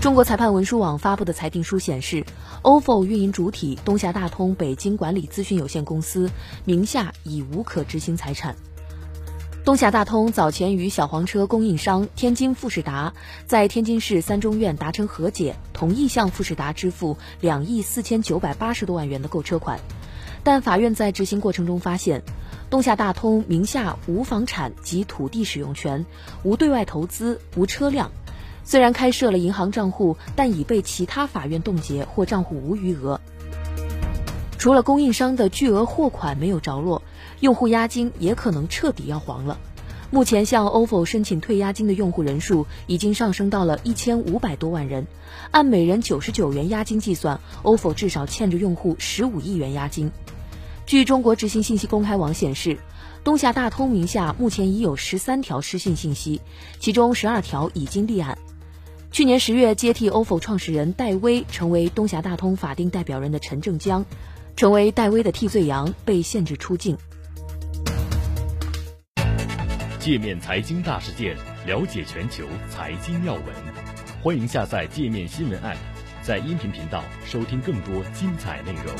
中国裁判文书网发布的裁定书显示，ofo 运营主体东峡大通北京管理咨询有限公司名下已无可执行财产。东峡大通早前与小黄车供应商天津富士达在天津市三中院达成和解，同意向富士达支付两亿四千九百八十多万元的购车款，但法院在执行过程中发现，东峡大通名下无房产及土地使用权，无对外投资，无车辆。虽然开设了银行账户，但已被其他法院冻结或账户无余额。除了供应商的巨额货款没有着落，用户押金也可能彻底要黄了。目前向 ofo 申请退押金的用户人数已经上升到了一千五百多万人，按每人九十九元押金计算，ofo 至少欠着用户十五亿元押金。据中国执行信息公开网显示，东夏大通名下目前已有十三条失信信息，其中十二条已经立案。去年十月，接替 ofo 创始人戴威成为东峡大通法定代表人的陈正江。成为戴威的替罪羊，被限制出境。界面财经大事件，了解全球财经要闻，欢迎下载界面新闻 App，在音频频道收听更多精彩内容。